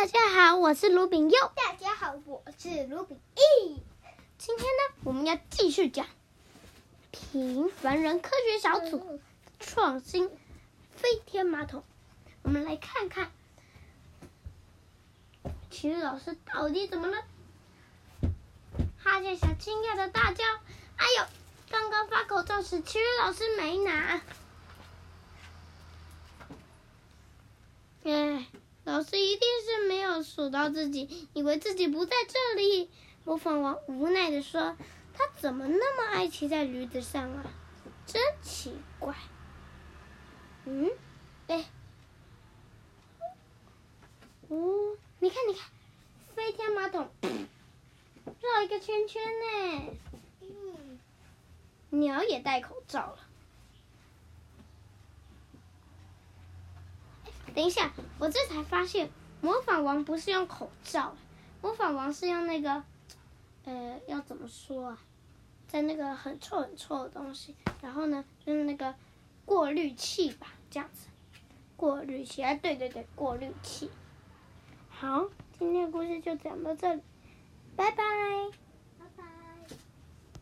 大家好，我是卢炳佑。大家好，我是卢炳义。今天呢，我们要继续讲平凡人科学小组创新飞天马桶。我们来看看体育老师到底怎么了？哈欠小惊讶的大叫：“哎呦！刚刚发口罩时，体育老师没拿。”哎，老师一定数到自己，以为自己不在这里。模仿王无奈地说：“他怎么那么爱骑在驴子上啊？真奇怪。”嗯，哎，哦，你看，你看，飞天马桶绕一个圈圈呢。嗯，鸟也戴口罩了。等一下，我这才发现，模仿王不是用口罩，模仿王是用那个，呃，要怎么说啊？在那个很臭很臭的东西，然后呢，就是那个过滤器吧，这样子，过滤器，哎，对对对，过滤器。好，今天的故事就讲到这里，拜拜。